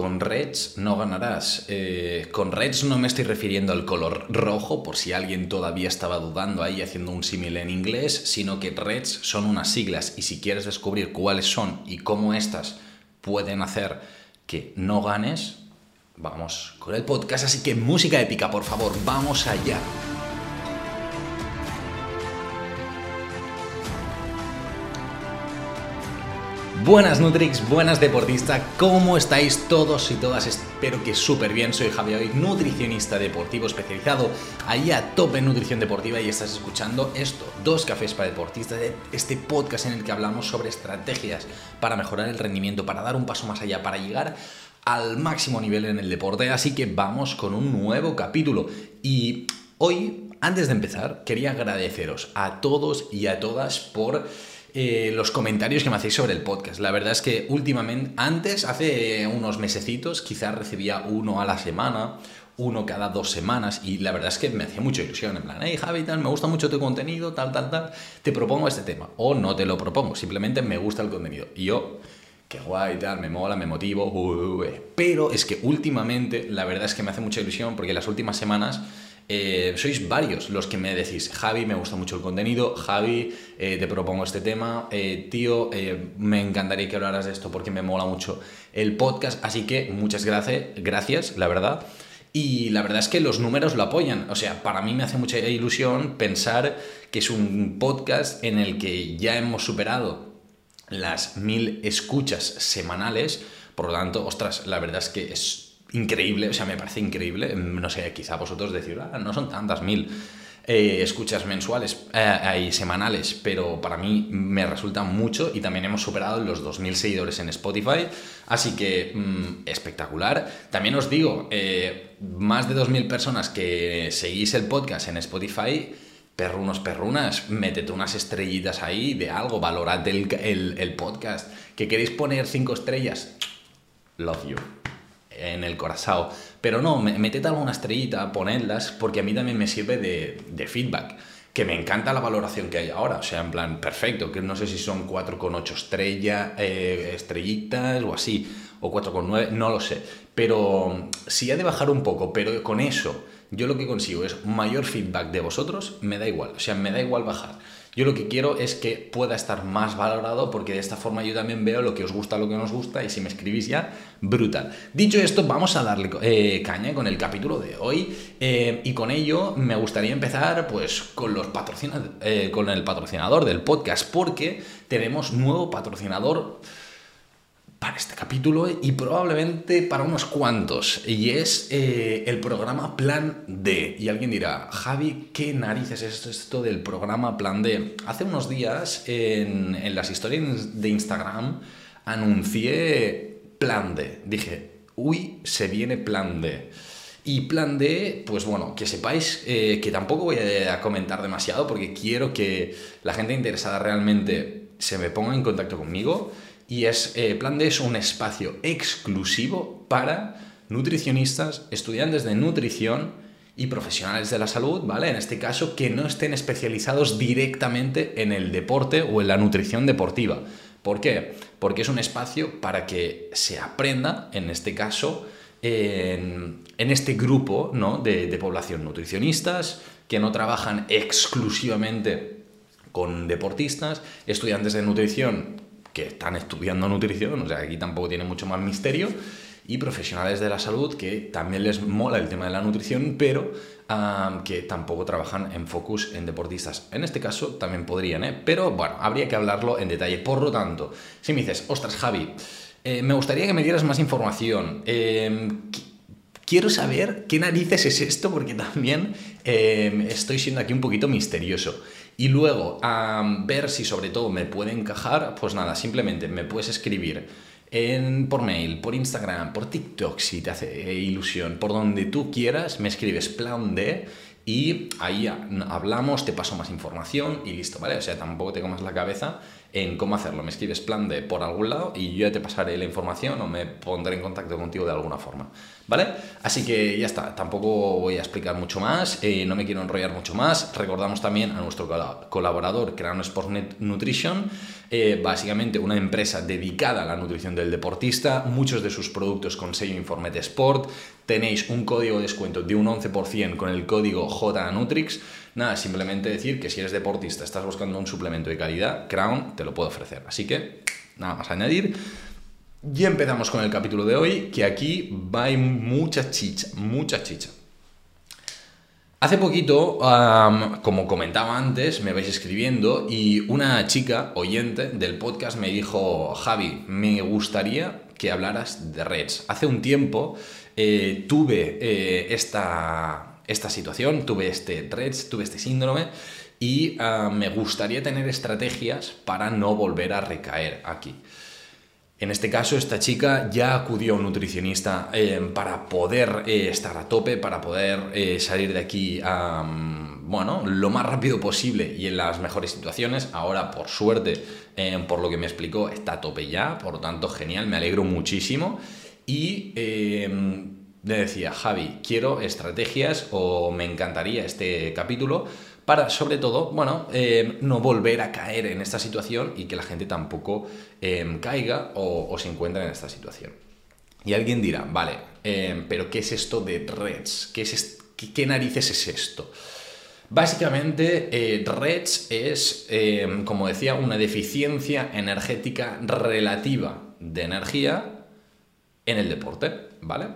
con Reds no ganarás. Eh, con Reds no me estoy refiriendo al color rojo, por si alguien todavía estaba dudando ahí haciendo un símil en inglés, sino que Reds son unas siglas y si quieres descubrir cuáles son y cómo estas pueden hacer que no ganes, vamos con el podcast. Así que música épica, por favor, vamos allá. Buenas Nutrix, buenas deportistas, ¿cómo estáis todos y todas? Espero que súper bien, soy Javier nutricionista deportivo especializado ahí a tope en nutrición deportiva y estás escuchando esto, Dos Cafés para Deportistas, este podcast en el que hablamos sobre estrategias para mejorar el rendimiento, para dar un paso más allá, para llegar al máximo nivel en el deporte, así que vamos con un nuevo capítulo. Y hoy, antes de empezar, quería agradeceros a todos y a todas por eh, los comentarios que me hacéis sobre el podcast. La verdad es que últimamente, antes, hace unos mesecitos, quizás recibía uno a la semana, uno cada dos semanas, y la verdad es que me hacía mucha ilusión, en plan, hey Javi, tal, me gusta mucho tu contenido, tal, tal, tal, te propongo este tema, o no te lo propongo, simplemente me gusta el contenido. Y yo, qué guay, tal, me mola, me motivo, pero es que últimamente, la verdad es que me hace mucha ilusión porque las últimas semanas eh, sois varios los que me decís, Javi, me gusta mucho el contenido, Javi, eh, te propongo este tema, eh, tío, me encantaría que hablaras de esto porque me mola mucho el podcast, así que muchas gracias, gracias, la verdad. Y la verdad es que los números lo apoyan. O sea, para mí me hace mucha ilusión pensar que es un podcast en el que ya hemos superado las mil escuchas semanales. Por lo tanto, ostras, la verdad es que es increíble, o sea, me parece increíble. No sé, quizá vosotros decís, ah, no son tantas mil eh, escuchas mensuales eh, y semanales, pero para mí me resulta mucho y también hemos superado los 2.000 seguidores en Spotify, así que mm, espectacular. También os digo, eh, más de 2.000 personas que seguís el podcast en Spotify, perrunos, perrunas, métete unas estrellitas ahí de algo, valorad el, el, podcast. ¿Que queréis poner 5 estrellas? Love you en el corazón. Pero no, meted alguna estrellita, ponedlas, porque a mí también me sirve de, feedback. Que me encanta la valoración que hay ahora. O sea, en plan, perfecto. Que no sé si son 4,8 estrellas, eh, estrellitas o así, o 4,9, no lo sé. Pero si ha de bajar un poco, pero con eso yo lo que consigo es mayor feedback de vosotros, me da igual. O sea, me da igual bajar. Yo lo que quiero es que pueda estar más valorado porque de esta forma yo también veo lo que os gusta, lo que nos gusta y si me escribís ya, brutal. Dicho esto, vamos a darle eh, caña con el capítulo de hoy eh, y con ello me gustaría empezar pues con, los eh, con el patrocinador del podcast porque tenemos nuevo patrocinador para este capítulo y probablemente para unos cuantos. Y es eh, el programa Plan D. Y alguien dirá, Javi, ¿qué narices es esto del programa Plan D? Hace unos días en, las historias de Instagram anuncié Plan D. Dije, uy, se viene Plan D. Y plan D, pues bueno, que sepáis eh, que tampoco voy a comentar demasiado porque quiero que la gente interesada realmente se me ponga en contacto conmigo y es, eh, Plan D es un espacio exclusivo para nutricionistas, estudiantes de nutrición y profesionales de la salud, ¿vale? En este caso, que no estén especializados directamente en el deporte o en la nutrición deportiva. ¿Por qué? Porque es un espacio para que se aprenda, en este caso, en, este grupo ¿no? de, de población nutricionistas que no trabajan exclusivamente con deportistas, estudiantes de nutrición que están estudiando nutrición, o sea, aquí tampoco tiene mucho más misterio, y profesionales de la salud que también les mola el tema de la nutrición, pero que tampoco trabajan en focus en deportistas. En este caso también podrían, ¿eh? pero bueno, habría que hablarlo en detalle. Por lo tanto, si me dices, ostras, Javi, eh, me gustaría que me dieras más información. Em, quiero saber qué narices es esto porque también em, estoy siendo aquí un poquito misterioso. Y luego, a ver si sobre todo me puede encajar, pues nada, simplemente me puedes escribir en, por mail, por Instagram, por TikTok, si te hace ilusión, por donde tú quieras, me escribes plan D y ahí hablamos, te paso más información y listo, ¿vale? O sea, tampoco te comas la cabeza en cómo hacerlo. Me escribes plan D por algún lado y yo ya te pasaré la información o me pondré en contacto contigo de alguna forma. ¿Vale? Así que ya está, tampoco voy a explicar mucho más, eh, no me quiero enrollar mucho más. Recordamos también a nuestro colaborador, Creano Sport Nutrition, eh, básicamente una empresa dedicada a la nutrición del deportista, muchos de sus productos con sello Informet Sport, tenéis un código de descuento de un 11% con el código JNutrix. Nada, simplemente decir que si eres deportista, estás buscando un suplemento de calidad, Crown te lo puede ofrecer. Así que, nada más añadir. Y empezamos con el capítulo de hoy, que aquí va mucha chicha, mucha chicha. Hace poquito, como comentaba antes, me vais escribiendo y una chica oyente del podcast me dijo, Javi, me gustaría que hablaras de Reds. Hace un tiempo eh, tuve eh, esta, esta, situación, tuve este Reds, tuve este síndrome y me gustaría tener estrategias para no volver a recaer aquí. En este caso, esta chica ya acudió a un nutricionista eh, para poder eh, estar a tope, para poder eh, salir de aquí bueno, lo más rápido posible y en las mejores situaciones. Ahora, por suerte, por lo que me explicó, está a tope ya, por lo tanto, genial, me alegro muchísimo. Y le decía, Javi, quiero estrategias o me encantaría este capítulo para, sobre todo, bueno, eh, no volver a caer en esta situación y que la gente tampoco em, caiga o, se encuentre en esta situación. Y alguien dirá, vale, em, pero ¿qué es esto de REDS? ¿Qué, es qué, narices es esto? Básicamente, eh, REDS es, em, como decía, una deficiencia energética relativa de energía en el deporte, ¿vale?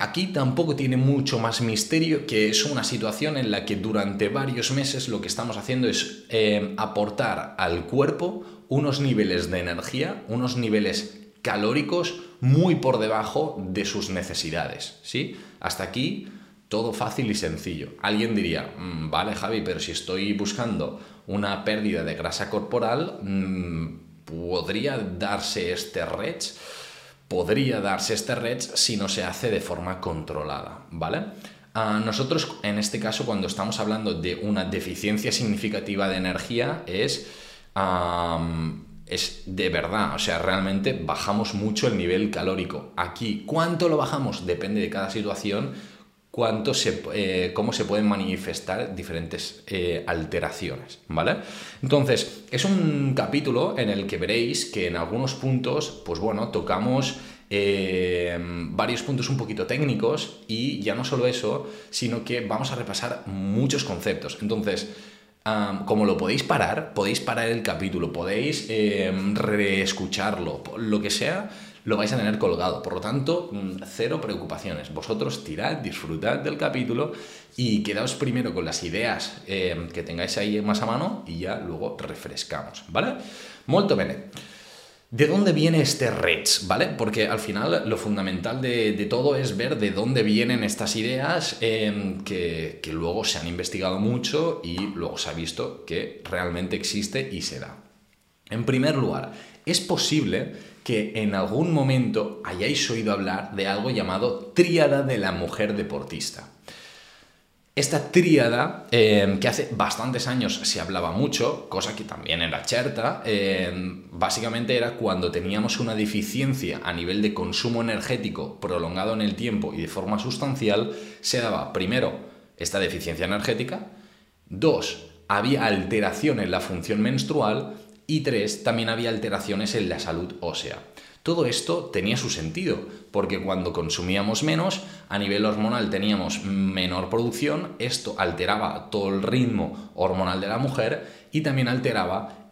Aquí tampoco tiene mucho más misterio que es una situación en la que durante varios meses lo que estamos haciendo es eh, aportar al cuerpo unos niveles de energía, unos niveles calóricos muy por debajo de sus necesidades. ¿sí? Hasta aquí todo fácil y sencillo. Alguien diría, mm, vale Javi, pero si estoy buscando una pérdida de grasa corporal, mm, ¿podría darse este RECH? Podría darse este REDS si no se hace de forma controlada, ¿vale? nosotros, en este caso, cuando estamos hablando de una deficiencia significativa de energía, es, es de verdad, o sea, realmente bajamos mucho el nivel calórico. Aquí, ¿cuánto lo bajamos? Depende de cada situación, cuánto se, eh, cómo se pueden manifestar diferentes eh, alteraciones, ¿vale? Entonces, es un capítulo en el que veréis que en algunos puntos, pues bueno, tocamos eh, varios puntos un poquito técnicos y ya no solo eso, sino que vamos a repasar muchos conceptos. Entonces, como lo podéis parar, podéis parar el capítulo, podéis reescucharlo, lo que sea, lo vais a tener colgado. Por lo tanto, mm, cero preocupaciones. Vosotros tirad, disfrutad del capítulo y quedaos primero con las ideas eh, que tengáis ahí más a mano y ya luego refrescamos, ¿vale? Molto bene. ¿De dónde viene este REDS? ¿Vale? Porque al final lo fundamental de, todo es ver de dónde vienen estas ideas em, que, que luego se han investigado mucho y luego se ha visto que realmente existe y se da. En primer lugar, es posible que en algún momento hayáis oído hablar de algo llamado tríada de la mujer deportista. Esta tríada, em, que hace bastantes años se hablaba mucho, cosa que también era cherta, em, básicamente era cuando teníamos una deficiencia a nivel de consumo energético prolongado en el tiempo y de forma sustancial, se daba primero esta deficiencia energética, dos, había alteración en la función menstrual y tres, también había alteraciones en la salud ósea. Todo esto tenía su sentido, porque cuando consumíamos menos, a nivel hormonal teníamos menor producción, esto alteraba todo el ritmo hormonal de la mujer y también alteraba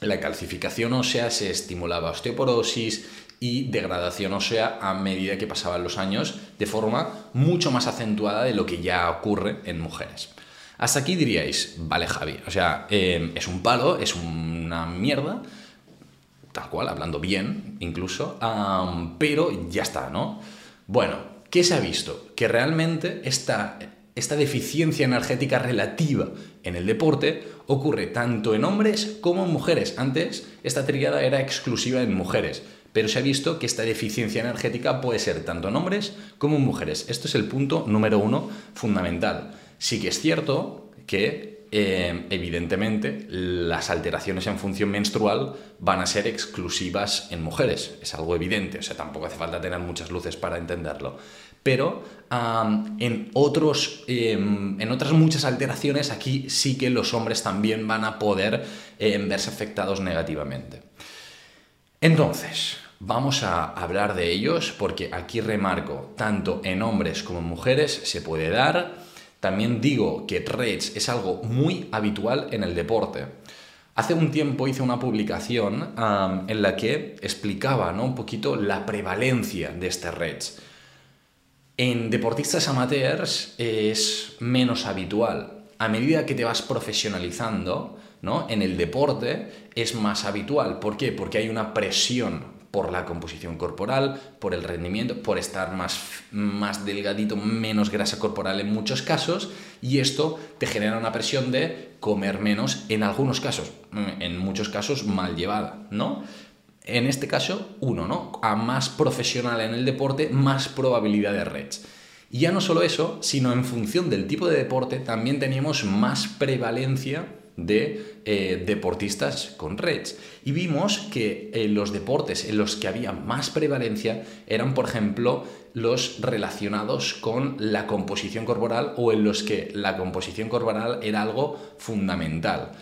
la calcificación ósea, se estimulaba osteoporosis y degradación ósea a medida que pasaban los años de forma mucho más acentuada de lo que ya ocurre en mujeres. Hasta aquí diríais, vale Javi, o sea, em, es un palo, es una mierda, tal cual, hablando bien incluso, pero ya está, ¿no? Bueno, ¿qué se ha visto? Que realmente esta, esta deficiencia energética relativa en el deporte ocurre tanto en hombres como en mujeres. Antes esta triada era exclusiva en mujeres, pero se ha visto que esta deficiencia energética puede ser tanto en hombres como en mujeres. Esto es el punto número uno fundamental. Sí que es cierto que eh, evidentemente las alteraciones en función menstrual van a ser exclusivas en mujeres. Es algo evidente, o sea, tampoco hace falta tener muchas luces para entenderlo. Pero en, otros, em, en otras muchas alteraciones aquí sí que los hombres también van a poder em, verse afectados negativamente. Entonces, vamos a hablar de ellos porque aquí remarco, tanto en hombres como en mujeres se puede dar. También digo que REDS es algo muy habitual en el deporte. Hace un tiempo hice una publicación en la que explicaba ¿no? un poquito la prevalencia de este REDS. En deportistas amateurs es menos habitual. A medida que te vas profesionalizando, ¿no? En el deporte es más habitual. ¿Por qué? Porque hay una presión por la composición corporal, por el rendimiento, por estar más, más delgadito, menos grasa corporal en muchos casos, y esto te genera una presión de comer menos en algunos casos, en muchos casos mal llevada, ¿no? En este caso, uno, ¿no? A más profesional en el deporte, más probabilidad de REDS. Y ya no solo eso, sino en función del tipo de deporte, también teníamos más prevalencia de eh, deportistas con REDS. Y vimos que eh, los deportes en los que había más prevalencia eran, por ejemplo, los relacionados con la composición corporal o en los que la composición corporal era algo fundamental.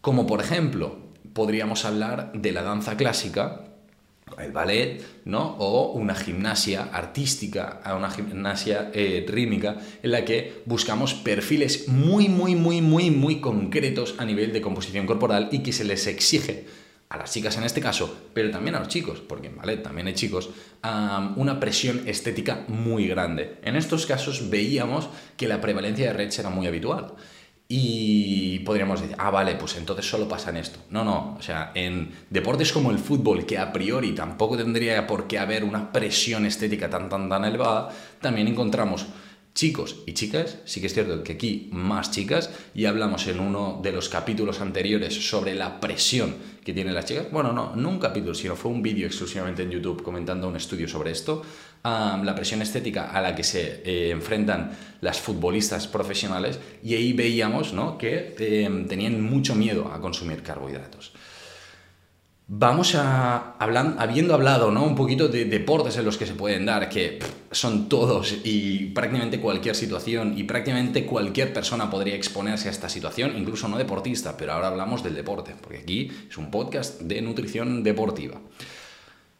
Como por ejemplo, podríamos hablar de la danza clásica, el ballet, ¿no? O una gimnasia artística, una gimnasia eh, rítmica, en la que buscamos perfiles muy, muy, muy, muy, muy concretos a nivel de composición corporal y que se les exige a las chicas en este caso, pero también a los chicos, porque en ballet también hay chicos, una presión estética muy grande. En estos casos veíamos que la prevalencia de redes era muy habitual. Y podríamos decir, ah, vale, pues entonces solo pasa en esto. No, no, o sea, en deportes como el fútbol, que a priori tampoco tendría por qué haber una presión estética tan, tan, tan elevada, también encontramos chicos y chicas, sí que es cierto que aquí más chicas, y hablamos en uno de los capítulos anteriores sobre la presión que tienen las chicas, bueno, no, no un capítulo, sino fue un vídeo exclusivamente en YouTube comentando un estudio sobre esto, la presión estética a la que se eh, enfrentan las futbolistas profesionales, y ahí veíamos ¿no? que eh, tenían mucho miedo a consumir carbohidratos. Vamos a, habiendo hablado ¿no? un poquito de deportes en los que se pueden dar, que son todos y prácticamente cualquier situación y prácticamente cualquier persona podría exponerse a esta situación, incluso no deportista, pero ahora hablamos del deporte, porque aquí es un podcast de nutrición deportiva.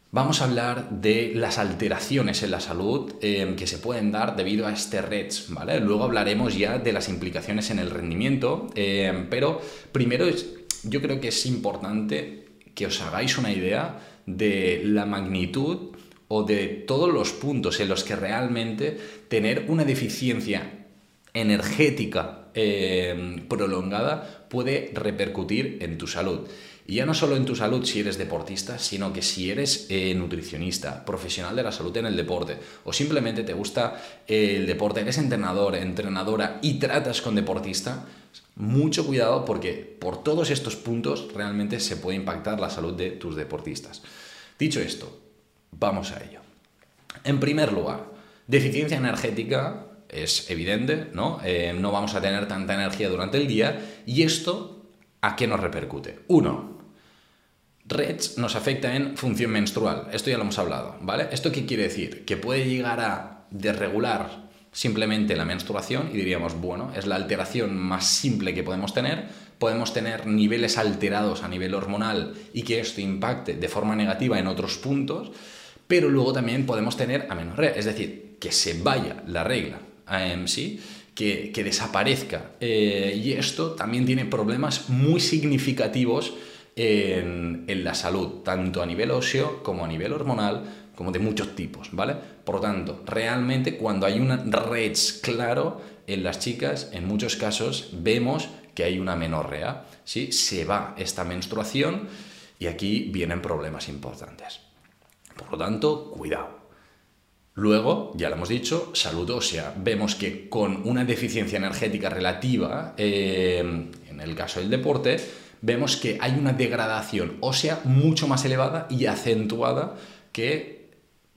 Vamos a hablar de las alteraciones en la salud em, que se pueden dar debido a este REDS, ¿vale? Luego hablaremos ya de las implicaciones en el rendimiento, em, pero primero yo creo que es importante que os hagáis una idea de la magnitud o de todos los puntos en los que realmente tener una deficiencia energética eh, prolongada puede repercutir en tu salud. Y ya no solo en tu salud si eres deportista, sino que si eres eh, nutricionista, profesional de la salud en el deporte, o simplemente te gusta el deporte, eres entrenador, entrenadora y tratas con deportista, mucho cuidado porque por todos estos puntos realmente se puede impactar la salud de tus deportistas. Dicho esto, vamos a ello. En primer lugar, deficiencia energética es evidente, ¿no? Eh, no vamos a tener tanta energía durante el día y esto, ¿a qué nos repercute? Uno, REDS nos afecta en función menstrual, esto ya lo hemos hablado, ¿vale? ¿Esto qué quiere decir? Que puede llegar a desregular simplemente la menstruación y diríamos, bueno, es la alteración más simple que podemos tener. Podemos tener niveles alterados a nivel hormonal y que esto impacte de forma negativa en otros puntos, pero luego también podemos tener amenorrea, es decir, que se vaya la regla en sí, que, desaparezca. Eh, y esto también tiene problemas muy significativos en, la salud, tanto a nivel óseo como a nivel hormonal, como de muchos tipos, ¿vale? Por lo tanto, realmente cuando hay un red claro en las chicas, en muchos casos vemos que hay una menorrea, ¿sí? Se va esta menstruación y aquí vienen problemas importantes. Por lo tanto, cuidado. Luego, ya lo hemos dicho, salud ósea. Vemos que con una deficiencia energética relativa, eh, en el caso del deporte, vemos que hay una degradación ósea mucho más elevada y acentuada que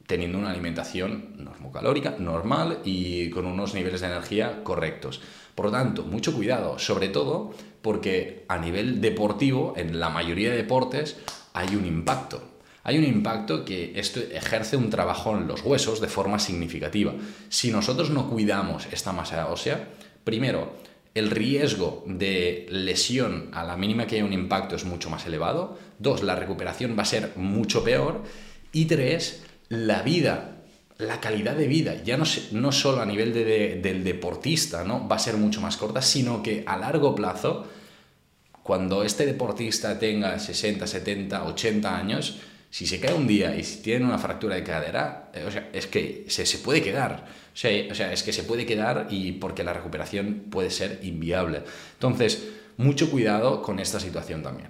teniendo una alimentación normocalórica, normal y con unos niveles de energía correctos. Por lo tanto, mucho cuidado, sobre todo porque a nivel deportivo, en la mayoría de deportes, hay un impacto. Hay un impacto que esto ejerce un trabajo en los huesos de forma significativa. Si nosotros no cuidamos esta masa ósea, primero, el riesgo de lesión a la mínima que haya un impacto es mucho más elevado. Dos, la recuperación va a ser mucho peor. Y tres, la vida, la calidad de vida, ya no, no solo a nivel del deportista, ¿no? Va a ser mucho más corta, sino que a largo plazo, cuando este deportista tenga 60, 70, 80 años, si se cae un día y si tiene una fractura de cadera, eh, o sea, es que se, se puede quedar. O sea, o sea, es que se puede quedar y porque la recuperación puede ser inviable. Entonces, mucho cuidado con esta situación también.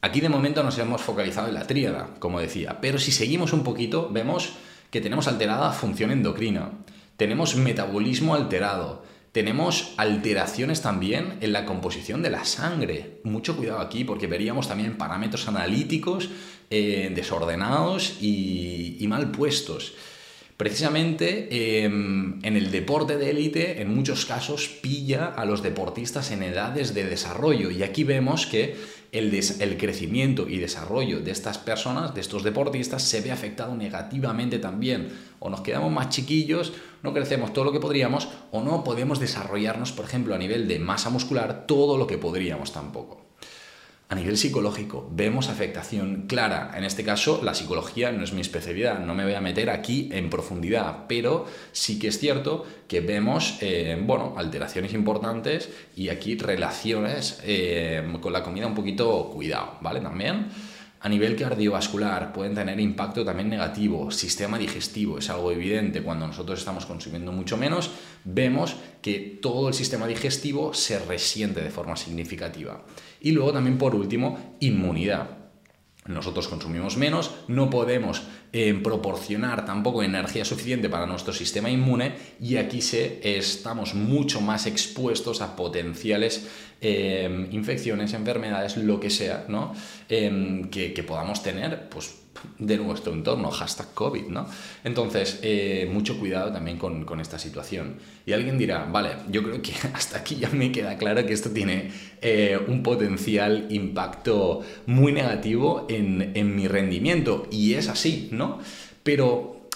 Aquí de momento nos hemos focalizado en la tríada, como decía, pero si seguimos un poquito, vemos que tenemos alterada función endocrina, tenemos metabolismo alterado, tenemos alteraciones también en la composición de la sangre. Mucho cuidado aquí porque veríamos también parámetros analíticos eh, desordenados y, mal puestos. Precisamente em, en el deporte de élite, en muchos casos, pilla a los deportistas en edades de desarrollo. Y aquí vemos que el, el, crecimiento y desarrollo de estas personas, de estos deportistas, se ve afectado negativamente también. O nos quedamos más chiquillos, no crecemos todo lo que podríamos, o no podemos desarrollarnos, por ejemplo, a nivel de masa muscular, todo lo que podríamos tampoco. A nivel psicológico, vemos afectación clara. En este caso, la psicología no es mi especialidad, no me voy a meter aquí en profundidad, pero sí que es cierto que vemos, eh, bueno, alteraciones importantes y aquí relaciones eh, con la comida un poquito cuidado, ¿vale? También. A nivel cardiovascular pueden tener impacto también negativo. Sistema digestivo es algo evidente. Cuando nosotros estamos consumiendo mucho menos, vemos que todo el sistema digestivo se resiente de forma significativa. Y luego también por último, inmunidad nosotros consumimos menos, no podemos eh, proporcionar tampoco energía suficiente para nuestro sistema inmune y aquí se, estamos mucho más expuestos a potenciales eh, infecciones, enfermedades, lo que sea, ¿no? Em, que, que podamos tener, pues de nuestro entorno, hashtag COVID, ¿no? Entonces, eh, mucho cuidado también con, esta situación. Y alguien dirá, vale, yo creo que hasta aquí ya me queda claro que esto tiene eh, un potencial impacto muy negativo en, mi rendimiento, y es así, ¿no? Pero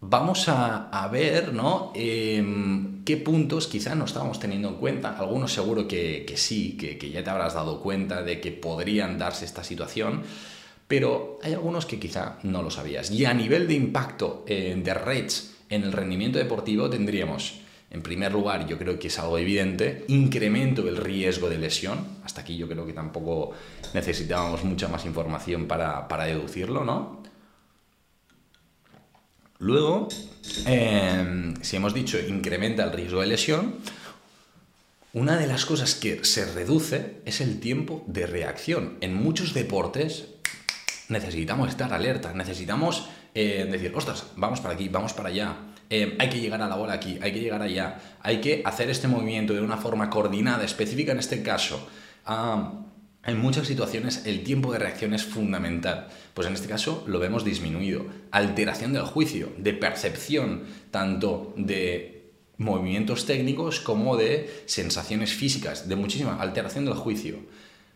vamos a, ver, ¿no? Eh, qué puntos quizá no estábamos teniendo en cuenta, algunos seguro que, sí, que ya te habrás dado cuenta de que podrían darse esta situación, pero hay algunos que quizá no lo sabías. Y a nivel de impacto eh, de rates en el rendimiento deportivo tendríamos, en primer lugar, yo creo que es algo evidente, incremento del riesgo de lesión. Hasta aquí yo creo que tampoco necesitábamos mucha más información para, para deducirlo, ¿no? Luego, eh, si hemos dicho incrementa el riesgo de lesión, una de las cosas que se reduce es el tiempo de reacción. En muchos deportes necesitamos estar alerta, necesitamos eh, decir, ostras, vamos para aquí, vamos para allá, eh, hay que llegar a la bola aquí, hay que llegar allá, hay que hacer este movimiento de una forma coordinada, específica en este caso. en muchas situaciones el tiempo de reacción es fundamental. Pues en este caso lo vemos disminuido. Alteración del juicio, de percepción, tanto de movimientos técnicos como de sensaciones físicas, de muchísima alteración del juicio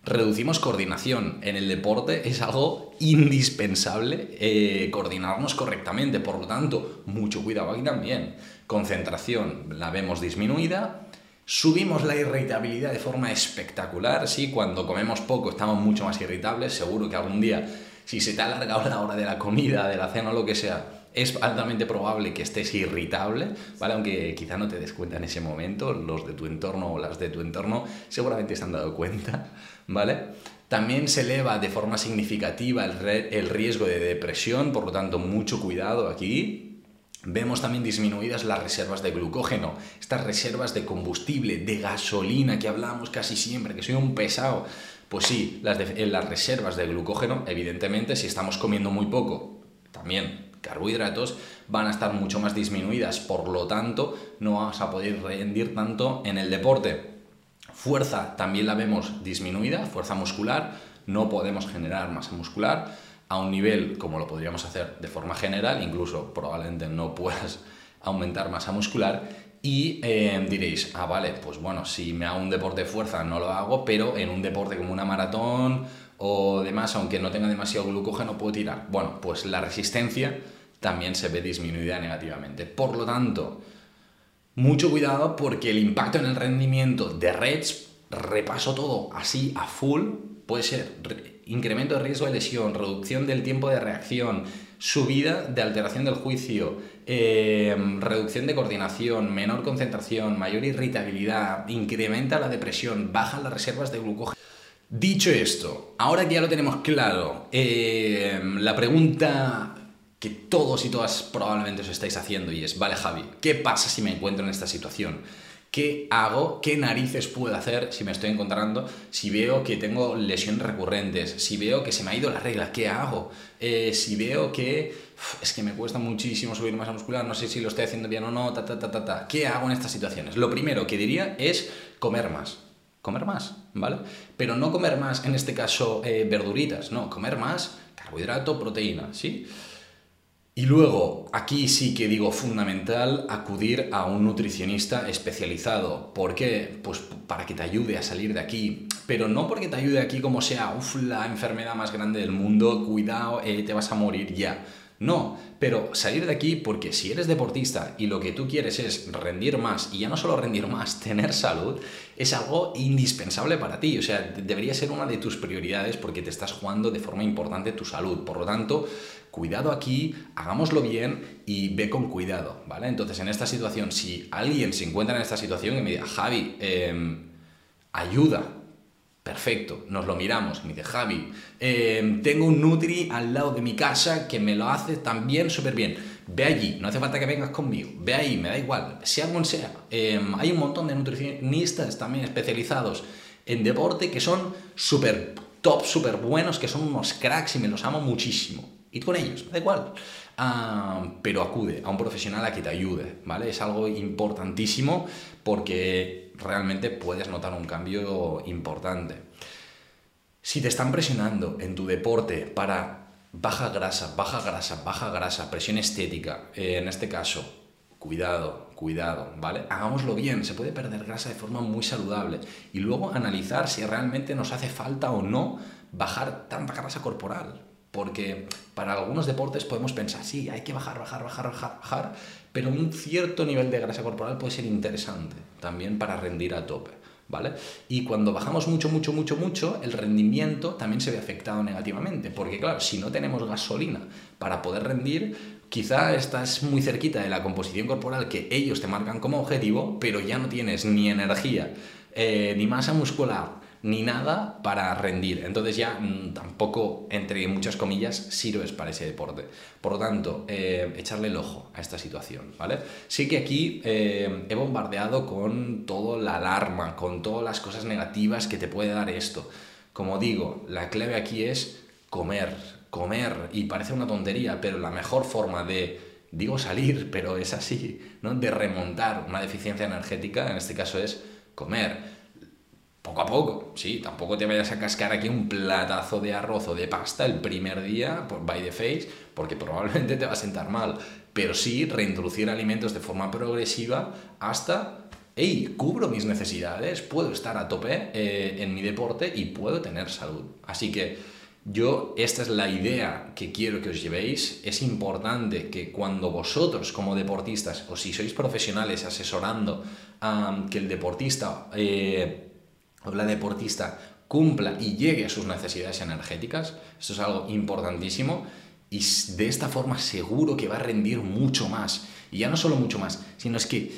reducimos coordinación. En el deporte es algo indispensable eh, coordinarnos correctamente, por lo tanto, mucho cuidado aquí también. Concentración la vemos disminuida. Subimos la irritabilidad de forma espectacular, sí, cuando comemos poco estamos mucho más irritables, seguro que algún día, si se te ha alargado la hora de la comida, de la cena o lo que sea, es altamente probable que estés irritable, ¿vale? Aunque quizá no te des cuenta en ese momento, los de tu entorno o las de tu entorno seguramente se han dado cuenta, ¿vale? También se eleva de forma significativa el, el riesgo de depresión, por lo tanto, mucho cuidado aquí, Vemos también disminuidas las reservas de glucógeno, estas reservas de combustible, de gasolina que hablamos casi siempre, que soy un pesado. Pues sí, las, de, las reservas de glucógeno, evidentemente, si estamos comiendo muy poco, también carbohidratos van a estar mucho más disminuidas, por lo tanto no vamos a poder rendir tanto en el deporte. Fuerza también la vemos disminuida, fuerza muscular, no podemos generar masa muscular. a un nivel como lo podríamos hacer de forma general, incluso probablemente no puedas aumentar masa muscular y eh, diréis, ah, vale, pues bueno, si me hago un deporte de fuerza no lo hago, pero en un deporte como una maratón o demás, aunque no tenga demasiado glucógeno, puedo tirar. Bueno, pues la resistencia también se ve disminuida negativamente. Por lo tanto, mucho cuidado porque el impacto en el rendimiento de reps, repaso todo así a full, puede ser incremento de riesgo de lesión, reducción del tiempo de reacción, subida de alteración del juicio, em, reducción de coordinación, menor concentración, mayor irritabilidad, incrementa la depresión, bajan las reservas de glucógeno. Dicho esto, ahora que ya lo tenemos claro, em, la pregunta que todos y todas probablemente os estáis haciendo y es, vale Javi, ¿qué pasa si me encuentro en esta situación? ¿Qué hago? ¿Qué narices puedo hacer si me estoy encontrando? Si veo que tengo lesiones recurrentes, si veo que se me ha ido la regla, ¿qué hago? Eh, si veo que es que me cuesta muchísimo subir masa muscular, no sé si lo estoy haciendo bien o no, ta, ta, ta, ta, ta. ¿Qué hago en estas situaciones? Lo primero que diría es comer más. Comer más, ¿vale? Pero no comer más, en este caso, eh, verduritas, no, comer más carbohidrato, proteína, ¿sí? Y luego, aquí sí que digo fundamental acudir a un nutricionista especializado. ¿Por qué? Pues para que te ayude a salir de aquí. Pero no porque te ayude aquí como sea, uff, la enfermedad más grande del mundo, cuidado, eh, te vas a morir ya. No, pero salir de aquí porque si eres deportista y lo que tú quieres es rendir más, y ya no solo rendir más, tener salud, es algo indispensable para ti. O sea, debería ser una de tus prioridades porque te estás jugando de forma importante tu salud. Por lo tanto, cuidado aquí, hagámoslo bien y ve con cuidado, ¿vale? Entonces, en esta situación, si alguien se encuentra en esta situación y me diga, Javi, em, ayuda, Perfecto, nos lo miramos. Me dice, Javi, em, tengo un Nutri al lado de mi casa que me lo hace también súper bien. Ve allí, no hace falta que vengas conmigo. Ve ahí, me da igual, sea sea. Em, hay un montón de nutricionistas también especializados en deporte que son súper top, súper buenos, que son unos cracks y me los amo muchísimo. Y con ellos, me da igual. pero acude a un profesional a que te ayude, ¿vale? Es algo importantísimo porque realmente puedes notar un cambio importante. Si te están presionando en tu deporte para baja grasa, baja grasa, baja grasa, presión estética, eh, en este caso, cuidado, cuidado, ¿vale? Hagámoslo bien, se puede perder grasa de forma muy saludable y luego analizar si realmente nos hace falta o no bajar tanta grasa corporal, porque para algunos deportes podemos pensar, sí, hay que bajar, bajar, bajar, bajar, bajar, pero un cierto nivel de grasa corporal puede ser interesante también para rendir a tope. ¿Vale? Y cuando bajamos mucho, mucho, mucho, mucho, el rendimiento también se ve afectado negativamente, porque claro, si no tenemos gasolina para poder rendir, quizá estás muy cerquita de la composición corporal que ellos te marcan como objetivo, pero ya no tienes ni energía, eh, ni masa muscular, ni nada para rendir. Entonces ya mm, tampoco, entre muchas comillas, sirves para ese deporte. Por lo tanto, eh, echarle el ojo a esta situación, ¿vale? Sí que aquí eh, he bombardeado con toda la alarma, con todas las cosas negativas que te puede dar esto. Como digo, la clave aquí es comer, comer, y parece una tontería, pero la mejor forma de digo salir, pero es así, ¿no? De remontar una deficiencia energética, en este caso es comer poco a poco, sí, tampoco te vayas a cascar aquí un platazo de arroz o de pasta el primer día por by the face, porque probablemente te va a sentar mal, pero sí reintroducir alimentos de forma progresiva hasta, hey, cubro mis necesidades, puedo estar a tope eh, en mi deporte y puedo tener salud. Así que yo, esta es la idea que quiero que os llevéis. Es importante que cuando vosotros como deportistas, o si sois profesionales asesorando que el deportista... Eh, o la deportista cumpla y llegue a sus necesidades energéticas, esto es algo importantísimo y de esta forma seguro que va a rendir mucho más. Y ya no solo mucho más, sino es que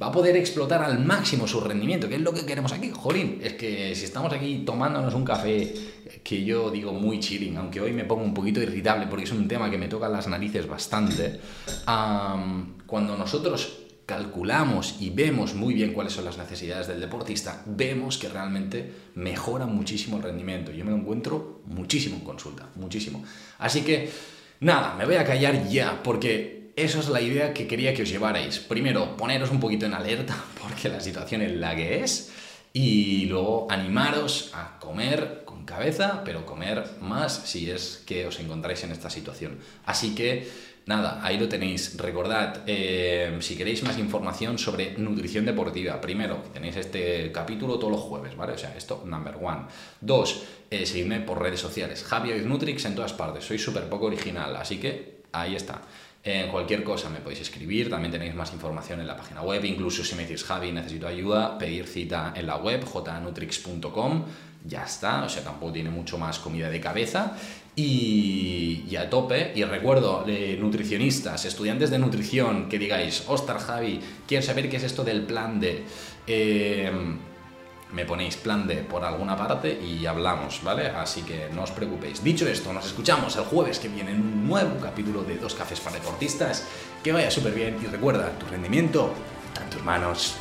va a poder explotar al máximo su rendimiento, que es lo que queremos aquí. Jolín, es que si estamos aquí tomándonos un café, que yo digo muy chilling, aunque hoy me pongo un poquito irritable porque es un tema que me toca las narices bastante, cuando nosotros calculamos y vemos muy bien cuáles son las necesidades del deportista, vemos que realmente mejora muchísimo el rendimiento. Yo me lo encuentro muchísimo en consulta, muchísimo. Así que, nada, me voy a callar ya, porque eso es la idea que quería que os llevarais. Primero, poneros un poquito en alerta, porque la situación es la que es, y luego animaros a comer con cabeza, pero comer más si es que os encontráis en esta situación. Así que nada, ahí lo tenéis. Recordad, eh, si queréis más información sobre nutrición deportiva, primero, tenéis este capítulo todos los jueves, ¿vale? O sea, esto, number one. Dos, eh, seguidme por redes sociales. Javi Nutrix en todas partes. Soy súper poco original, así que ahí está. En cualquier cosa me podéis escribir, también tenéis más información en la página web, incluso si me decís Javi, necesito ayuda, pedir cita en la web, jnutrix.com, ya está, o sea, tampoco tiene mucho más comida de cabeza y, a tope. Y recuerdo, nutricionistas, estudiantes de nutrición, que digáis, ostras Javi, quiero saber qué es esto del plan de... Eh, me ponéis plan D por alguna parte y hablamos, ¿vale? Así que no os preocupéis. Dicho esto, nos escuchamos el jueves que viene en un nuevo capítulo de Dos Cafés para Deportistas. Que vaya súper bien y recuerda, tu rendimiento está en tus manos.